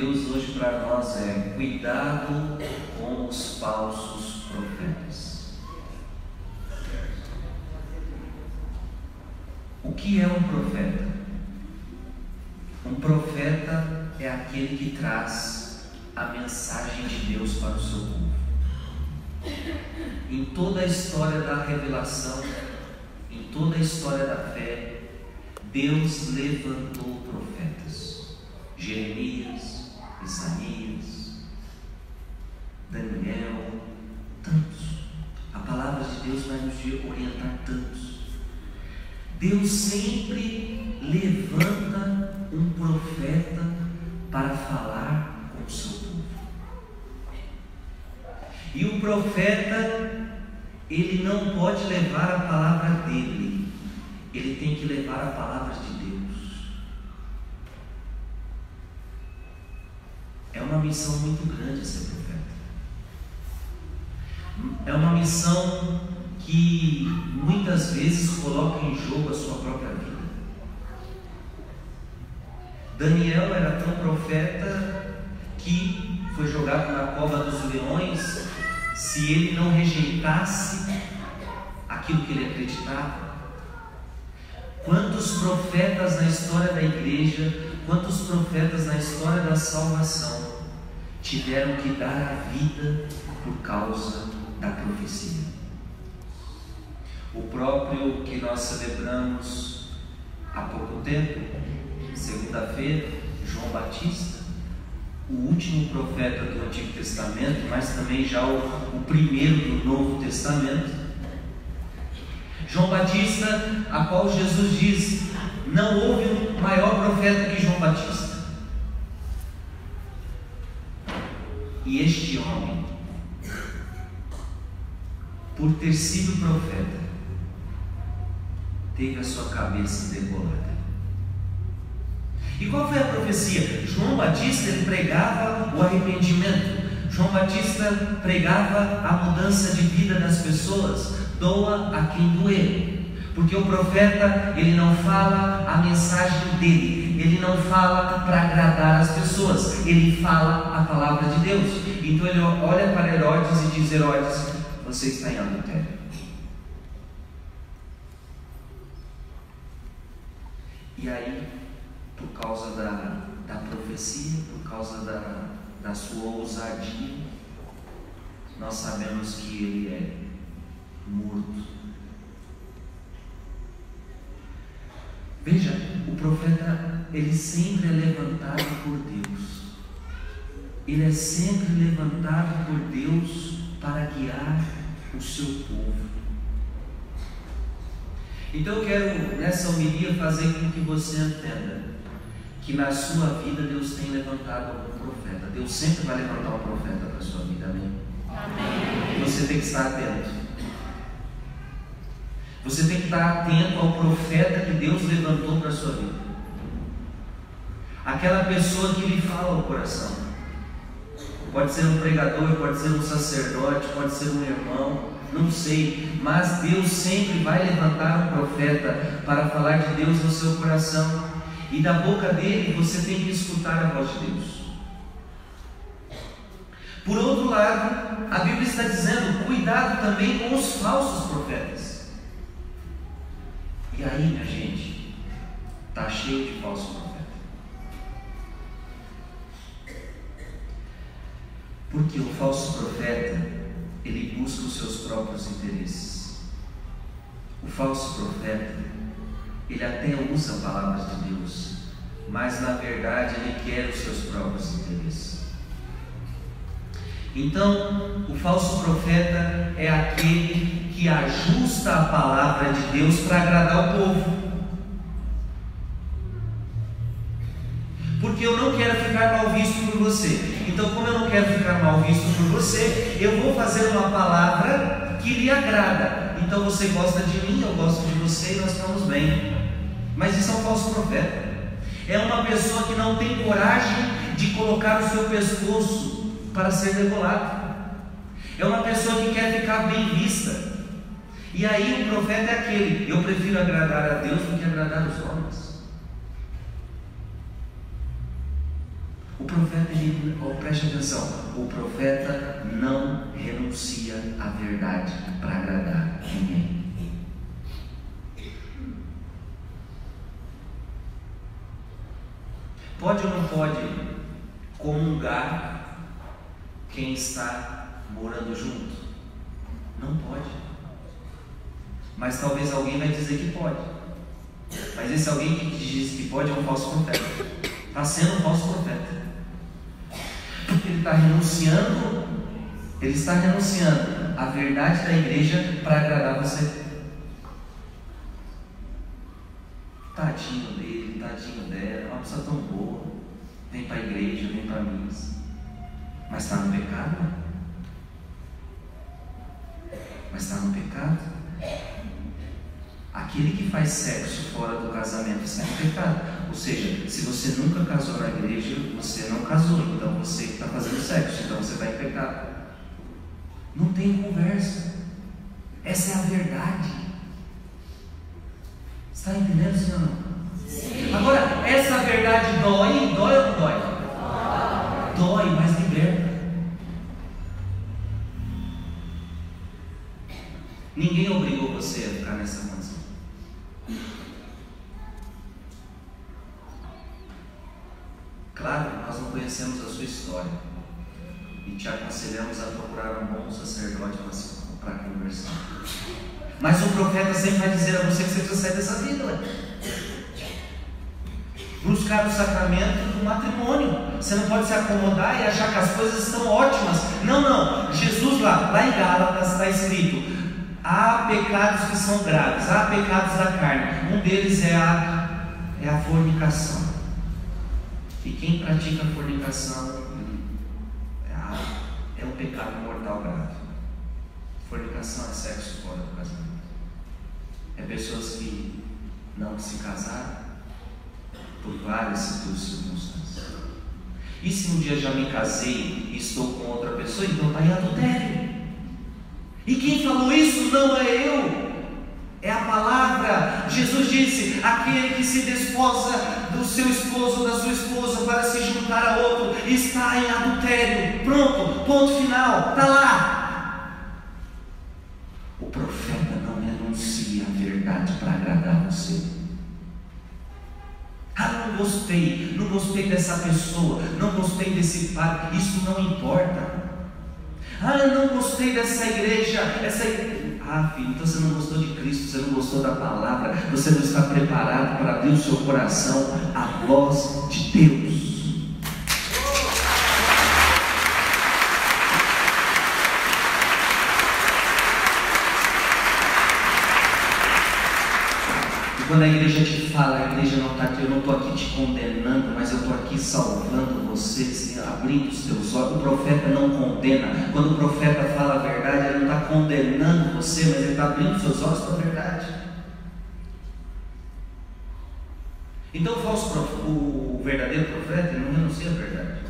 Deus hoje para nós é: cuidado com os falsos profetas. O que é um profeta? Um profeta é aquele que traz a mensagem de Deus para o seu povo. Em toda a história da revelação, em toda a história da fé, Deus levantou profetas. Jeremias, Isaías, Daniel, tantos. A palavra de Deus vai nos orientar tantos. Deus sempre levanta um profeta para falar com o seu povo. E o profeta, ele não pode levar a palavra dele, ele tem que levar a palavra de Deus. É uma missão muito grande ser profeta. É uma missão que muitas vezes coloca em jogo a sua própria vida. Daniel era tão profeta que foi jogado na cova dos leões se ele não rejeitasse aquilo que ele acreditava. Quantos profetas na história da igreja, quantos profetas na história da salvação tiveram que dar a vida por causa da profecia? O próprio que nós celebramos há pouco tempo, segunda-feira, João Batista, o último profeta do Antigo Testamento, mas também já o, o primeiro do Novo Testamento. João Batista, a qual Jesus diz: não houve um maior profeta que João Batista. E este homem, por ter sido profeta, teve a sua cabeça degolada. E qual foi a profecia? João Batista pregava o arrependimento. João Batista pregava a mudança de vida das pessoas. Doa a quem doer. Porque o profeta, ele não fala a mensagem dele, ele não fala para agradar as pessoas, ele fala a palavra de Deus. Então ele olha para Herodes e diz: Herodes, você está em adultério. E aí, por causa da, da profecia, por causa da, da sua ousadia, nós sabemos que ele é morto. Veja, o profeta, ele sempre é levantado por Deus. Ele é sempre levantado por Deus para guiar o seu povo. Então eu quero nessa homilia fazer com que você entenda que na sua vida Deus tem levantado algum profeta. Deus sempre vai levantar um profeta para a sua vida, amém? amém? Você tem que estar atento. Você tem que estar atento ao profeta que Deus levantou para a sua vida. Aquela pessoa que lhe fala ao coração. Pode ser um pregador, pode ser um sacerdote, pode ser um irmão, não sei, mas Deus sempre vai levantar um profeta para falar de Deus no seu coração, e da boca dele você tem que escutar a voz de Deus. Por outro lado, a Bíblia está dizendo: cuidado também com os falsos profetas. E aí, minha gente, está cheio de falsos profetas. Porque o falso profeta, ele busca os seus próprios interesses. O falso profeta, ele até usa palavras de Deus, mas na verdade ele quer os seus próprios interesses. Então, o falso profeta é aquele que ajusta a palavra de Deus para agradar o povo. Porque eu não quero ficar mal visto por você. Então, como eu não quero ficar mal visto por você, eu vou fazer uma palavra que lhe agrada. Então você gosta de mim, eu gosto de você e nós estamos bem. Mas isso é um falso profeta. É uma pessoa que não tem coragem de colocar o seu pescoço para ser degolado. É uma pessoa que quer ficar bem vista. E aí o profeta é aquele: eu prefiro agradar a Deus do que agradar os homens. O profeta, oh, preste atenção, o profeta não renuncia à verdade para agradar ninguém. Pode ou não pode comungar quem está morando junto? Não pode. Mas talvez alguém vai dizer que pode. Mas esse alguém que diz que pode é um falso profeta. Está sendo um falso profeta. Ele está renunciando, ele está renunciando à verdade da igreja para agradar você. Tadinho dele, tadinho dela, é uma pessoa tão boa. Vem para a igreja, vem para a missa. Mas está no pecado? Mas está no pecado? Aquele que faz sexo fora do casamento está em pecado. Ou seja, se você nunca casou na igreja, você não casou, então você está fazendo sexo, então você está em pecado. Não tem conversa. Essa é a verdade. Está entendendo, senhor? Sim. Agora, essa verdade dói? Dói ou não dói? Dói, dói mas liberta. Ninguém obrigou você a ficar nessa mansão. Aconselhamos a procurar um bom sacerdote para conversar. Mas o profeta sempre vai dizer a você que você precisa sair dessa vida. Buscar o sacramento do matrimônio. Você não pode se acomodar e achar que as coisas estão ótimas. Não, não. Jesus lá, lá em Gálatas está escrito: há pecados que são graves, há pecados da carne. Um deles é a, é a fornicação. E quem pratica a fornicação a, pecado mortal grave. Fornicação é sexo fora do casamento. É pessoas que não se casaram por várias circunstâncias. E se um dia já me casei e estou com outra pessoa, então está em adultério. E quem falou isso não é eu, é a palavra. Jesus disse: aquele que se desposa do seu esposo da sua esposa para se juntar a outro está em adultério. Pronto, ponto final, está lá. O profeta não renuncia à verdade para agradar você. Ah, não gostei, não gostei dessa pessoa, não gostei desse pai, isso não importa. Ah, não gostei dessa igreja, essa igreja. Ah, filho, então você não gostou de Cristo, você não gostou da palavra, você não está preparado para abrir o seu coração à voz de Deus. Quando a igreja te fala, a igreja não está aqui, eu não estou aqui te condenando, mas eu estou aqui salvando você, assim, abrindo os teus olhos. O profeta não condena. Quando o profeta fala a verdade, ele não está condenando você, mas ele está abrindo seus olhos para a verdade. Então o falso o verdadeiro profeta não renuncia à verdade.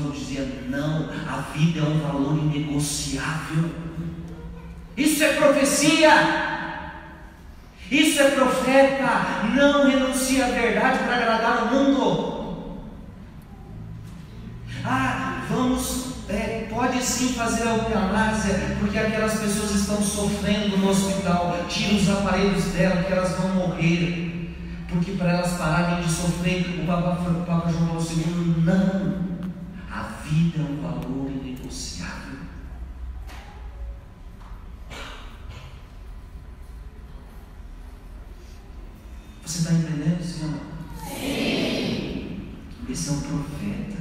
II dizia: não, a vida é um valor inegociável. Isso é profecia. Isso é profeta. Não renuncia à verdade para agradar o mundo. Ah, vamos, é, pode sim fazer a eutanásia, porque aquelas pessoas estão sofrendo no hospital. Tira os aparelhos dela, que elas vão morrer porque para elas pararem de sofrer, o Papa, o Papa João Paulo II, não. Vida é um valor inegociável. Você está entendendo, Senhor? Sim. Esse é um profeta.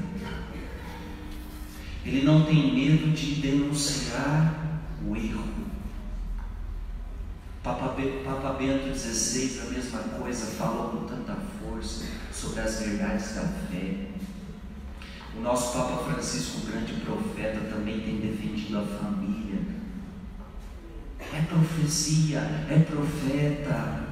Ele não tem medo de denunciar o erro. Papa Papa Bento XVI, a mesma coisa, falou com tanta força sobre as verdades da fé. O nosso Papa Francisco, grande profeta, também tem defendido a família. É profecia, é profeta.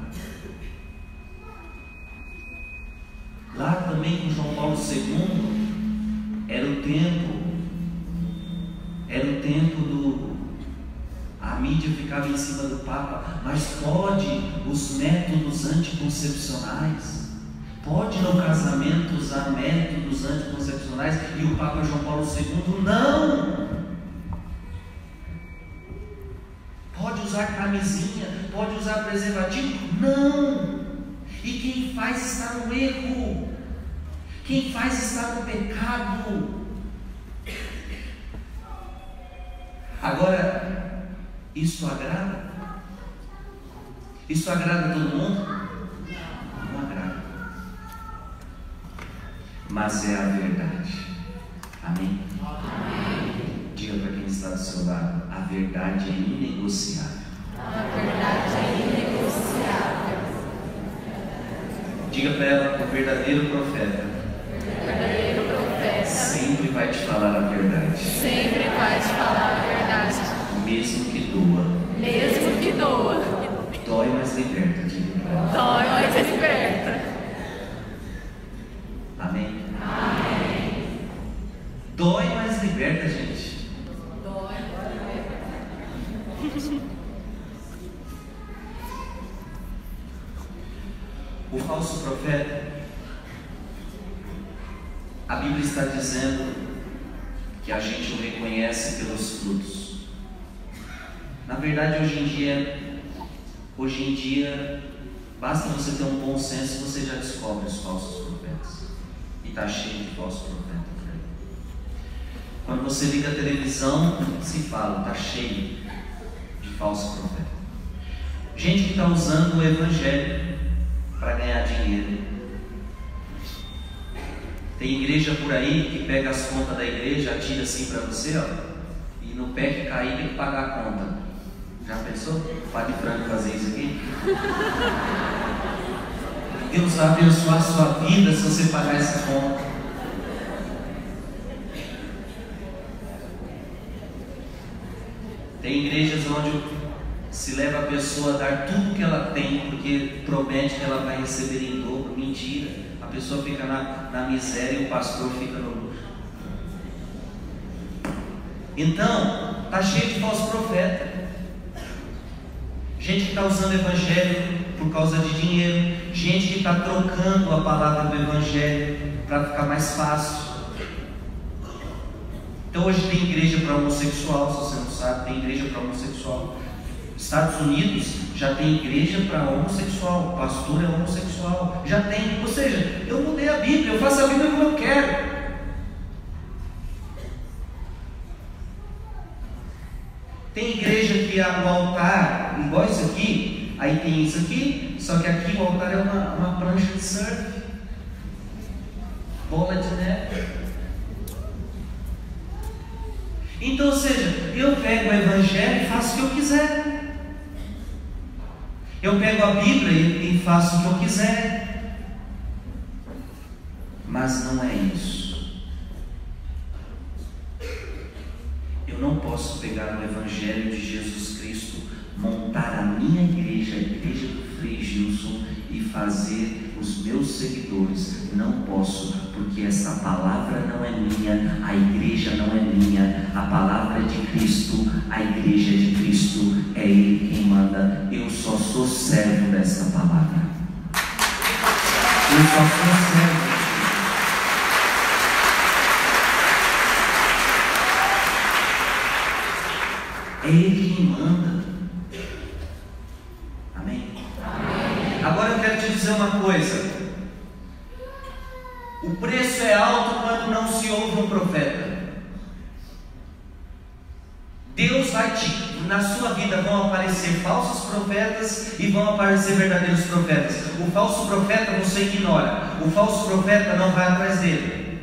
Lá também com João Paulo II, era o tempo, era o tempo do. A mídia ficava em cima do Papa, mas pode os métodos anticoncepcionais, pode no casamento usar métodos anticoncepcionais e o Papa João Paulo II não. Pode usar camisinha, pode usar preservativo? Não. E quem faz está no erro. Quem faz está no pecado. Agora, isso agrada? Isso agrada todo mundo? Não agrada. Mas é a verdade. Amém? Amém. Diga para quem está do seu lado: a verdade é inegociável. A verdade é inegociável. Diga para ela: o verdadeiro profeta O verdadeiro profeta sempre vai te falar a verdade, sempre vai te falar a verdade, mesmo que doa. mesmo que doa. Dói, mas liberta. Profeta, a Bíblia está dizendo que a gente o reconhece pelos frutos. Na verdade, hoje em dia, hoje em dia, basta você ter um bom senso você já descobre os falsos profetas. E está cheio de falsos profetas. Quando você liga a televisão, se fala, está cheio de falsos profetas. Gente que está usando o evangelho para ganhar dinheiro. Tem igreja por aí que pega as contas da igreja, atira assim para você, ó, e no pé que cair tem que pagar a conta. Já pensou? O Padre Franco fazer isso aqui? Deus vai abençoar a sua vida se você pagar essa conta. Tem igrejas onde leva a pessoa a dar tudo que ela tem, porque promete que ela vai receber em dobro. Mentira. A pessoa fica na, na miséria e o pastor fica no luxo. Então, está cheio de falso profeta. Gente que está usando o evangelho por causa de dinheiro. Gente que está trocando a palavra do evangelho para ficar mais fácil. Então hoje tem igreja para homossexual, se você não sabe, tem igreja para homossexual. Estados Unidos já tem igreja para homossexual, pastor é homossexual, já tem, ou seja, eu mudei a Bíblia, eu faço a Bíblia como eu quero. Tem igreja que a- o altar, igual isso aqui, aí tem isso aqui, só que aqui o altar é uma, uma prancha de surf, bola de neve. Então, ou seja, eu pego o Evangelho e faço o que eu quiser. Eu pego a Bíblia e, faço o que eu quiser. Mas não é isso. Eu não posso pegar o Evangelho de Jesus Cristo, montar a minha igreja, a igreja do Frei Gilson, e fazer os meus seguidores. Não posso, porque essa palavra não é minha, a igreja não é minha, a palavra é de Cristo, a igreja é de palavra. Eu só. É Ele quem manda. Amém? Agora eu quero te dizer uma coisa. O preço é alto quando não se ouve um profeta. Deus vai te, na sua vida vão aparecer falsos profetas e vão aparecer verdadeiros profetas. O falso profeta você ignora. O falso profeta não vai atrás dele.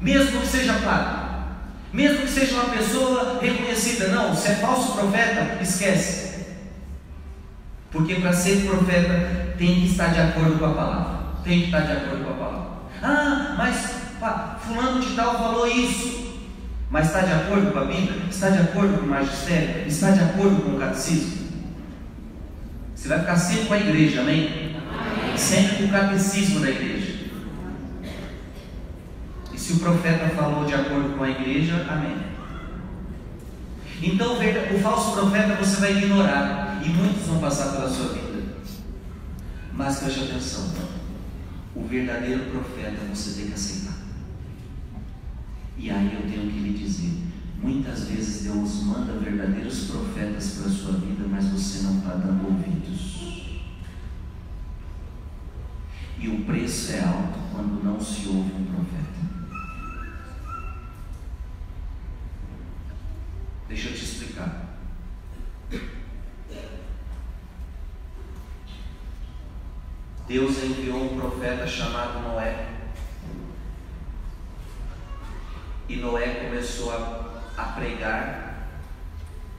Mesmo que seja pago. Mesmo que seja uma pessoa reconhecida, não, se é falso profeta, esquece. Porque para ser profeta tem que estar de acordo com a palavra. Tem que estar de acordo com a palavra. Ah, mas pá, fulano de tal falou isso. Mas está de acordo com a Bíblia? Está de acordo com o magistério? Está de acordo com o catecismo? Você vai ficar sempre com a igreja, amém? amém. Sempre com o catecismo da igreja. E se o profeta falou de acordo com a igreja, amém. Então o falso profeta você vai ignorar. E muitos vão passar pela sua vida. Mas preste atenção. O verdadeiro profeta você tem que aceitar. E aí eu tenho que lhe dizer: muitas vezes Deus manda verdadeiros profetas para a sua vida, mas você não está dando ouvidos. E o preço é alto quando não se ouve um profeta. Deixa eu te explicar. Deus enviou um profeta chamado Noé E Noé começou a, a pregar,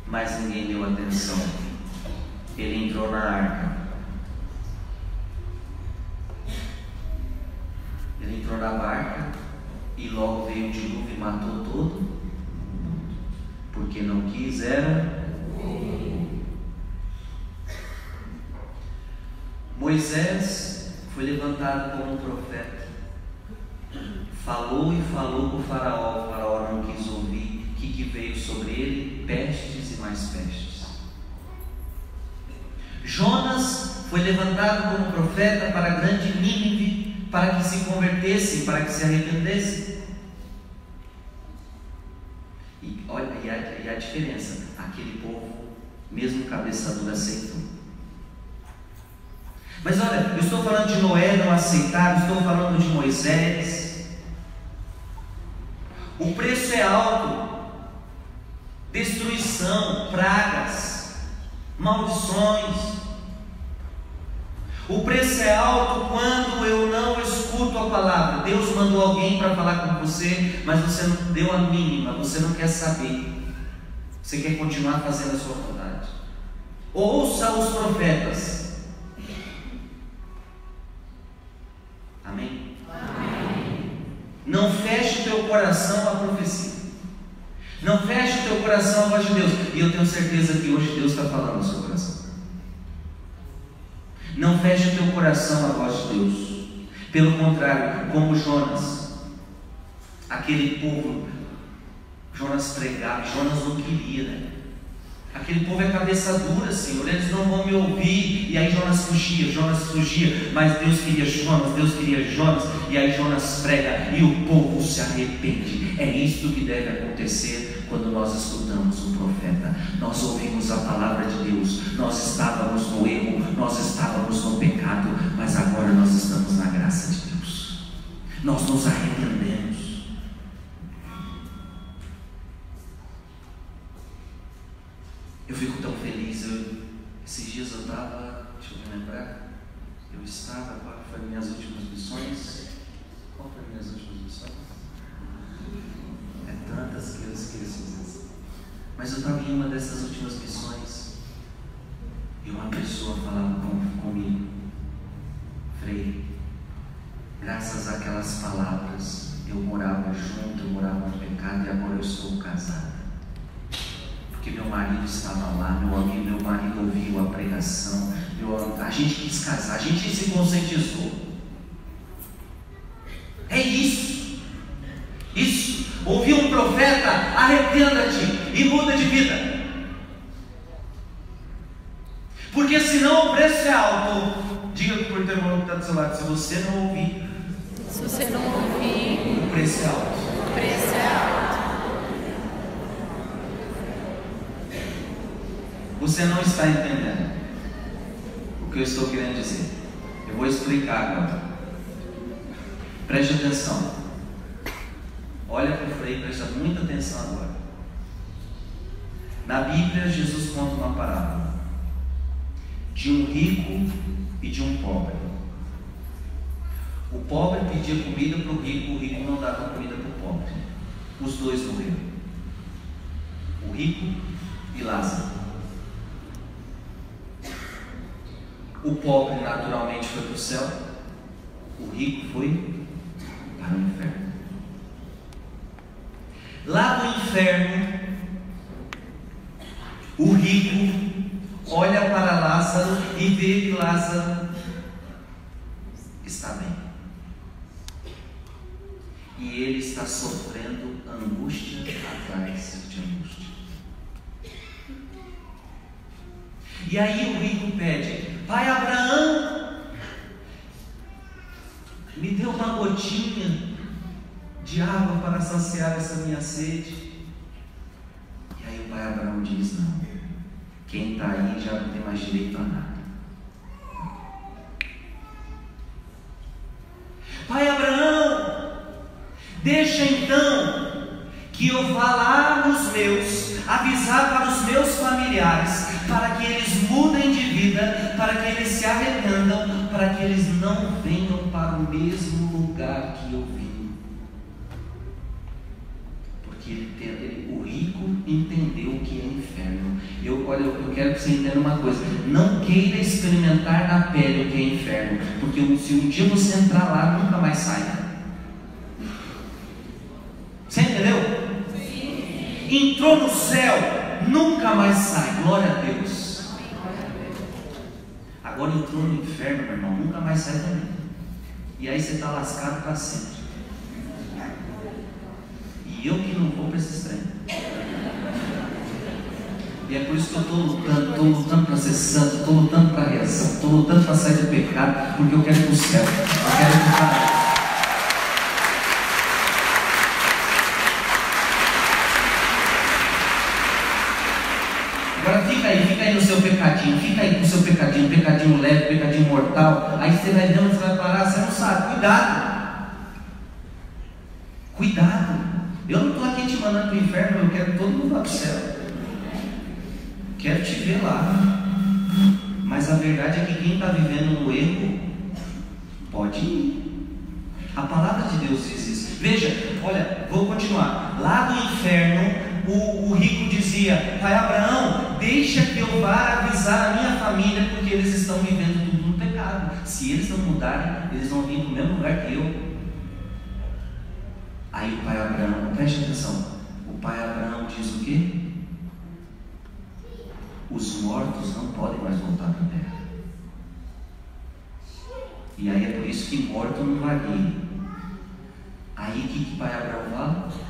mas ninguém deu atenção. Ele entrou na arca. Ele entrou na barca e logo veio o dilúvio e matou todo. Porque não quiseram. Moisés foi levantado como um profeta Falou e falou com o faraó, o faraó não quis ouvir, que, que veio sobre ele pestes e mais pestes. Jonas foi levantado como profeta para a grande Nínive, para que se convertesse, para que se arrependesse. E olha, e a, e a diferença, aquele povo, mesmo cabeça dura, aceitou. Mas olha, eu estou falando de Noé não aceitar, estou falando de Moisés, o preço é alto. Destruição, pragas, maldições. O preço é alto quando eu não escuto a palavra. Deus mandou alguém para falar com você, mas você não deu a mínima, você não quer saber. Você quer continuar fazendo a sua vontade. Ouça os profetas. Amém? Não feche o teu coração à profecia. Não feche o teu coração à voz de Deus. E eu tenho certeza que hoje Deus está falando no seu coração. Não feche o teu coração à voz de Deus. Pelo contrário, como Jonas, aquele povo, Jonas pregava, Jonas não queria, né? Aquele povo é cabeça dura, Senhor, eles não vão me ouvir. E aí Jonas fugia, Jonas fugia, mas Deus queria Jonas, Deus queria Jonas, e aí Jonas prega e o povo se arrepende. É isto que deve acontecer quando nós escutamos um profeta. Nós ouvimos a palavra de Deus, nós estávamos no erro, nós estávamos no pecado, mas agora nós estamos na graça de Deus. Nós nos arrependemos. Eu, esses dias eu estava, deixa eu me lembrar, eu estava, qual foi minhas últimas missões? Qual foi minhas últimas missões? É tantas que eu esqueço. Mas eu estava em uma dessas últimas missões e uma pessoa falava com, comigo, Frei, graças àquelas palavras, eu morava junto, eu morava no pecado e agora eu estou casado porque meu marido estava lá, meu amigo, meu marido ouviu a pregação, meu, a gente quis casar, a gente se conscientizou. É isso. Isso. Ouvir um profeta, arrependa-te e muda de vida. Porque senão o preço é alto. Diga para o teu irmão que está do seu lado, se você não ouvir, se você não ouvir, o preço é alto. O preço é alto. Você não está entendendo o que eu estou querendo dizer. Eu vou explicar agora. Preste atenção. Olha para o freio, presta muita atenção agora. Na Bíblia, Jesus conta uma parábola de um rico e de um pobre. O pobre pedia comida para o rico, o rico não dava comida para o pobre. Os dois morreram. O rico e Lázaro. O pobre naturalmente foi para o céu, o rico foi para o inferno. Lá no inferno, o rico olha para Lázaro e vê que Lázaro está bem. E ele está sofrendo angústia atrás de angústia. E aí o rico pede: Pai Abraão, me dê uma gotinha de água para saciar essa minha sede. E aí o pai Abraão diz: Não, quem está aí já não tem mais direito a nada. Pai Abraão, deixa então que eu vá lá nos meus, avisar para os meus familiares, para que eles mudem de vida, para que eles se arrependam, para que eles não venham para o mesmo lugar que eu vim. Porque ele, ele, o rico entendeu o que é inferno. Eu, olha, eu quero que você entenda uma coisa: não queira experimentar na pele o que é inferno, porque se um dia você entrar lá, nunca mais sai. Você entendeu? Entrou no céu, nunca mais sai. Glória a Deus. Agora entrou no inferno, meu irmão, nunca mais sai também. E aí você está lascado para sempre. E eu que não vou para esse extremo. E é por isso que eu estou lutando, estou lutando para ser santo, estou lutando para rezar, estou lutando para sair do pecado, porque eu quero ir para o céu. Eu quero ir para Agora fica aí, fica aí no seu pecadinho, fica aí com o seu pecadinho, pecadinho leve, pecadinho mortal. Aí você vai vendo, você vai parar, você não sabe. Cuidado. Cuidado. Eu não estou aqui te mandando para o inferno, eu quero todo mundo lá para o céu. Quero te ver lá. Mas a verdade é que quem está vivendo no erro pode ir. A palavra de Deus diz isso. Veja, olha, vou continuar. Lá no inferno, o, o, rico dizia: Pai Abraão, deixa que eu vá avisar a minha família, porque eles estão vivendo tudo no pecado. Se eles não mudarem, eles vão vir no mesmo lugar que eu. Aí o pai Abraão, preste atenção, o pai Abraão diz o quê? Os mortos não podem mais voltar para a terra. E aí é por isso que morto não vai vir. Aí o que, que o pai Abraão fala?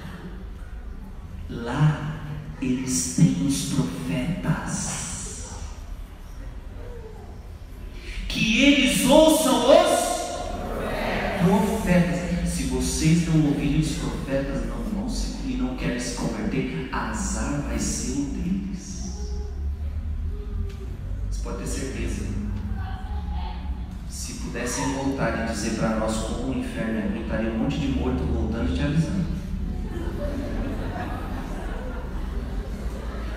Lá eles têm os profetas. Que eles ouçam os profetas. Se vocês não ouvirem os profetas, não vão se e não querem se converter, azar vai ser o deles. Você pode ter certeza. Se pudessem voltar e dizer para nós como o inferno é, estaria um monte de morto voltando e te avisando.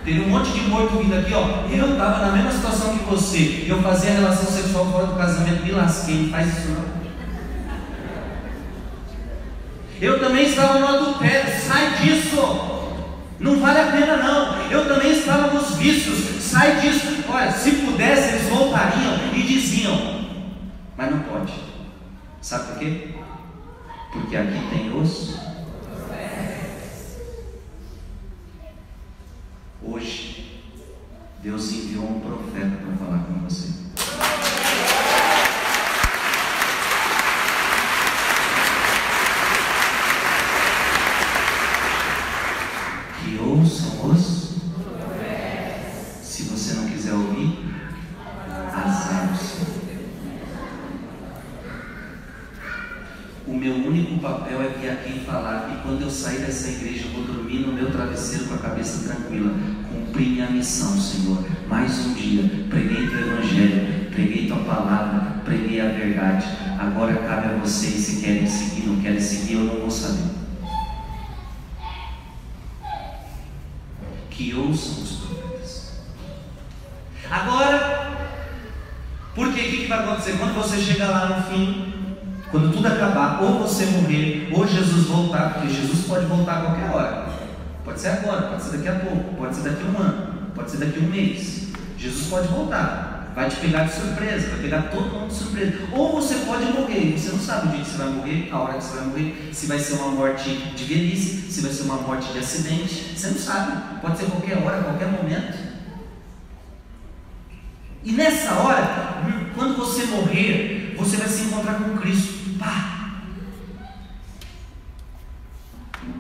Teve um monte de morto vindo aqui, ó. Eu estava na mesma situação que você. Eu fazia relação sexual fora do casamento, me lasquei. Faz isso não. Eu também estava no adultério. Sai disso. Não vale a pena não. Eu também estava nos vícios. Sai disso. Olha, se pudesse, eles voltariam e diziam. Mas não pode. Sabe por quê? Porque aqui tem os Hoje, Deus enviou um profeta para falar com você. Que ouçam os. Se você não quiser ouvir, azar o seu. O meu único papel é vir aqui e falar que quando eu sair dessa igreja, eu vou dormir no meu travesseiro com a cabeça tranquila. Cumpri minha missão, Senhor. Mais um dia, preguei teu evangelho, preguei tua palavra, preguei a verdade. Agora cabe a vocês se querem seguir, não querem seguir, eu não vou saber. Que ouçam os profetas. Agora, porque o que, que vai acontecer? Quando você chegar lá no fim, quando tudo acabar, ou você morrer, ou Jesus voltar, porque Jesus pode voltar a qualquer hora. Pode ser agora, pode ser daqui a um ano, pode ser daqui a um mês. Jesus pode voltar. vai te pegar de surpresa, vai pegar todo mundo de surpresa. Ou você pode morrer, você não sabe o dia que você vai morrer, a hora que você vai morrer, se vai ser uma morte de velhice, se vai ser uma morte de acidente, você não sabe. Pode ser qualquer hora, qualquer momento. E nessa hora, quando você morrer, você vai se encontrar com Cristo. Pá!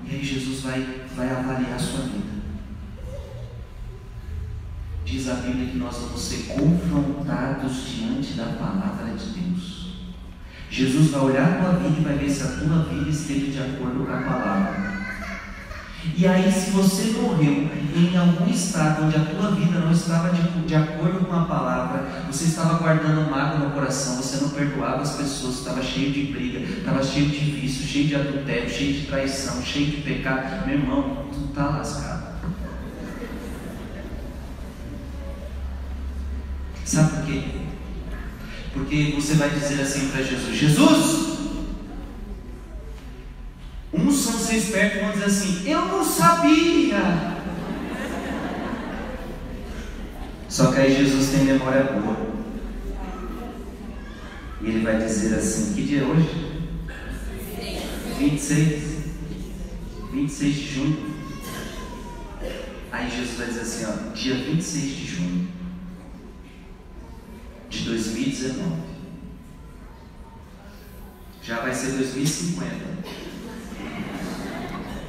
E aí Jesus vai, vai avaliar a sua vida diz a Bíblia que nós vamos ser confrontados diante da palavra de Deus. Jesus vai olhar a tua vida e vai ver se a tua vida esteve de acordo com a palavra. E aí, se você morreu em algum estado onde a tua vida não estava de, de acordo com a palavra, você estava guardando mágoa no coração, você não perdoava as pessoas, estava cheio de briga, estava cheio de vício, cheio de adultério, cheio de traição, cheio de pecado, meu irmão, tu está lascado. Sabe por quê? Porque você vai dizer assim para Jesus: Jesus, uns são ser espertos e vão dizer assim: Eu não sabia. Só que aí Jesus tem memória boa. E ele vai dizer assim: Que dia é hoje? 26. 26 de junho. Aí Jesus vai dizer assim: ó, Dia 26 de junho de 2019. Já vai ser 2050.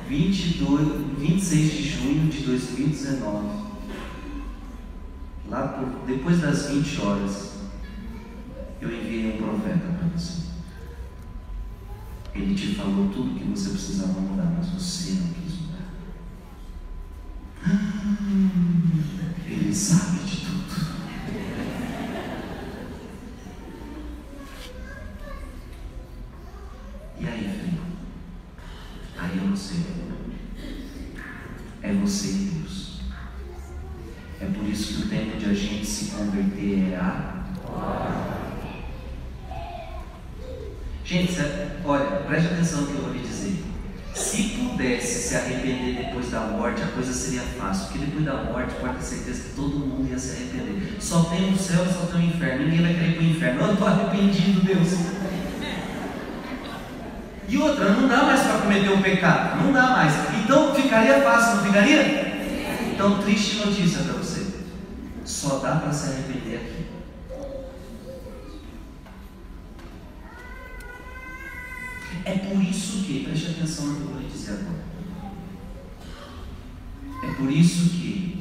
22, 26 de junho de 2019. Lá por, depois das 20 horas, eu enviei um profeta para você. Ele te falou tudo que você precisava mudar, mas você não quis mudar. Ele sabe de tudo. E aí, filho? Aí eu não sei. É você e Deus. É por isso que o tempo de a gente se converter é agora. Gente, olha, preste atenção no que eu vou lhe dizer. Se pudesse se arrepender depois da morte, a coisa seria fácil, porque depois da morte pode ter certeza que todo mundo ia se arrepender. Só tem o céu e só tem o inferno. Ninguém vai querer ir para o inferno. Eu estou arrependido, Deus. E outra, não dá mais para cometer um pecado, não dá mais. Então ficaria fácil, não ficaria? Então, triste notícia para você: só dá para se arrepender aqui. É por isso que, preste atenção no que eu vou lhe dizer agora. É por isso que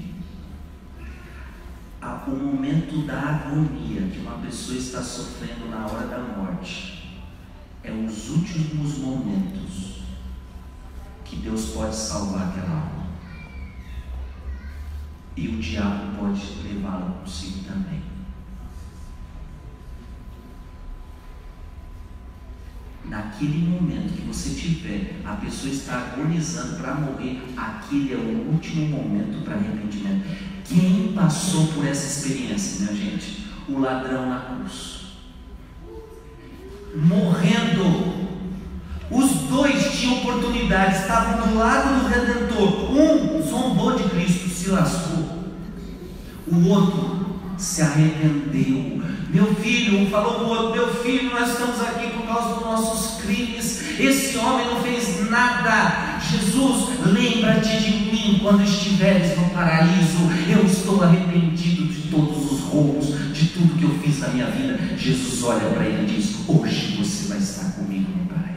o momento da agonia que uma pessoa está sofrendo na hora da morte é os últimos momentos que Deus pode salvar aquela alma. E o diabo pode levá-la consigo também. Naquele momento que você tiver, a pessoa está agonizando para morrer, aquele é o último momento para arrependimento. Quem passou por essa experiência, minha gente? O ladrão na cruz morrendo. Tinham oportunidade, estavam do lado do Redentor. Um zombou de Cristo, se lascou. O outro se arrependeu. Meu filho, um falou para o outro: Meu filho, nós estamos aqui por causa dos nossos crimes. Esse homem não fez nada. Jesus, lembra-te de mim quando estiveres no paraíso. Eu estou arrependido de todos os roubos, de tudo que eu fiz na minha vida. Jesus olha para ele e diz: Hoje você vai estar comigo no paraíso.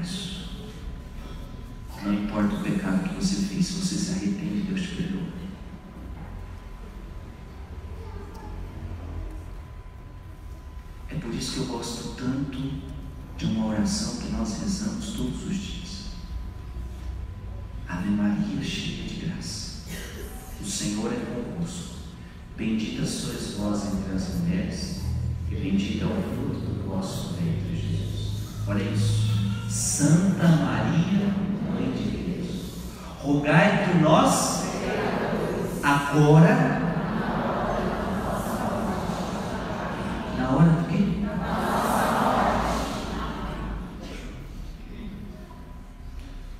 Importa o pecado que você fez, se você se arrepende, Deus te perdoa. É por isso que eu gosto tanto de uma oração que nós rezamos todos os dias. Ave Maria, cheia de graça. O Senhor é convosco. Bendita sois vós entre as mulheres, e bendito é o fruto do vosso ventre, Jesus. Olha isso. Santa Maria, rogai por nós agora na hora do quê?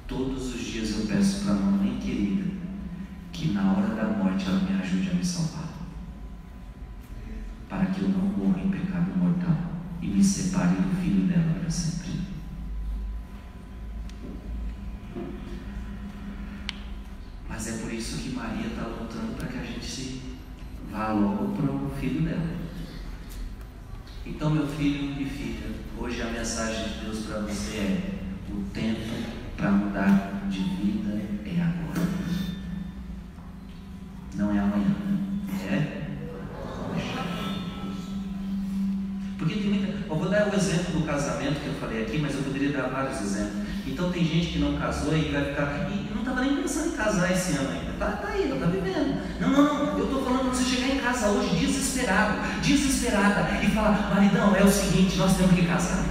Todos os dias eu peço para a mamãe querida que na hora da morte ela me ajude a me salvar. Para que eu não separe do filho dela para sempre. Mas é por isso que Maria está lutando para que a gente se vá logo para o filho dela. Então, meu filho e filha, hoje a mensagem de Deus para você é: o tempo para mudar de vida é agora. Não é amanhã. É hoje. Porque tem muita. Eu vou dar o exemplo do casamento que eu falei aqui, mas eu poderia dar vários exemplos. Então tem gente que não casou e vai ficar. Nem pensando em casar esse ano ainda. Está tá aí, está vivendo. Não, não, não. Eu estou falando você chegar em casa hoje desesperado, desesperada, e falar, maridão, é o seguinte, nós temos que casar.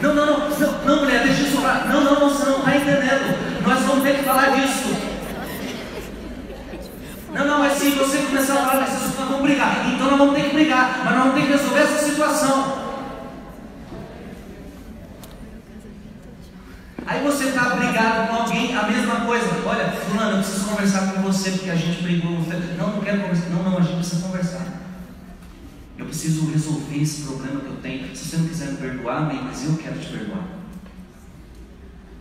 Não, não, não, não, mulher, deixa isso falar. Não, não, não, você não está entendendo. Nós vamos ter que falar disso. Não, não, é se você começar a falar dessas coisas, nós vamos brigar. Então nós vamos ter que brigar, mas nós vamos ter que resolver essa situação. Aí você está brigado com alguém, a mesma coisa. Olha, fulano, eu preciso conversar com porque a gente brigou. Não, não quero conversar. Não, não, a gente precisa conversar. Eu preciso resolver esse problema que eu tenho. Se você não quiser me perdoar, amém, mas eu quero te perdoar.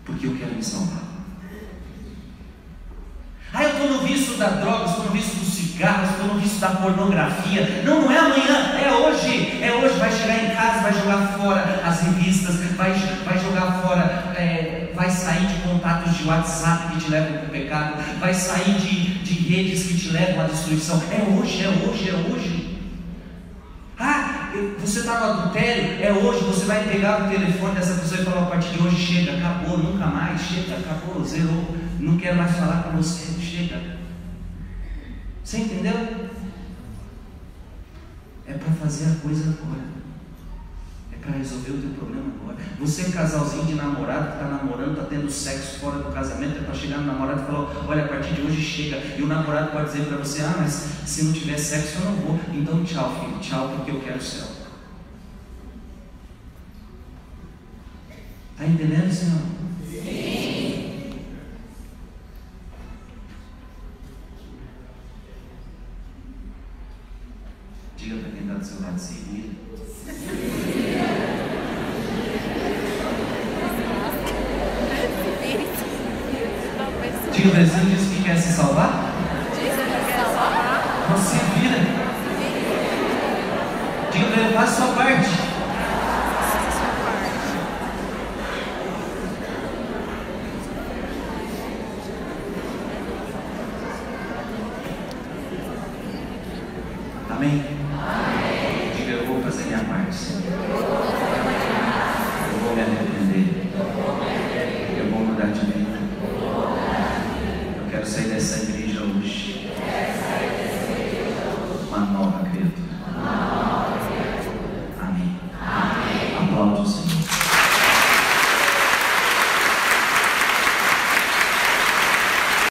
Porque eu quero me salvar. Ah, eu estou no vício da droga, estou no vício do cigarro, estou no vício da pornografia. Não, não é amanhã, é hoje. É hoje. Vai chegar em casa, vai jogar fora as revistas, vai, vai jogar fora, é, vai sair de contatos de WhatsApp que te levam para o pecado, vai sair de, de redes que te levam à destruição. É hoje, é hoje, é hoje. Ah, você está no adultério, é hoje, você vai pegar o telefone dessa pessoa e falar a partir de hoje, chega, acabou, nunca mais, chega, acabou, zerou, não quero mais falar com você, chega. Você entendeu? É para fazer a coisa agora. Para resolver o teu problema agora. Você é casalzinho de namorado que está namorando, está tendo sexo fora do casamento, é para chegar no namorado e falar, olha, a partir de hoje chega. E o namorado pode dizer para você, ah, mas se não tiver sexo eu não vou. Então tchau, filho, tchau, porque eu quero o céu. Está entendendo, Senhor? Sim. Diga para quem está do seu lado, se vira. Diga para ele,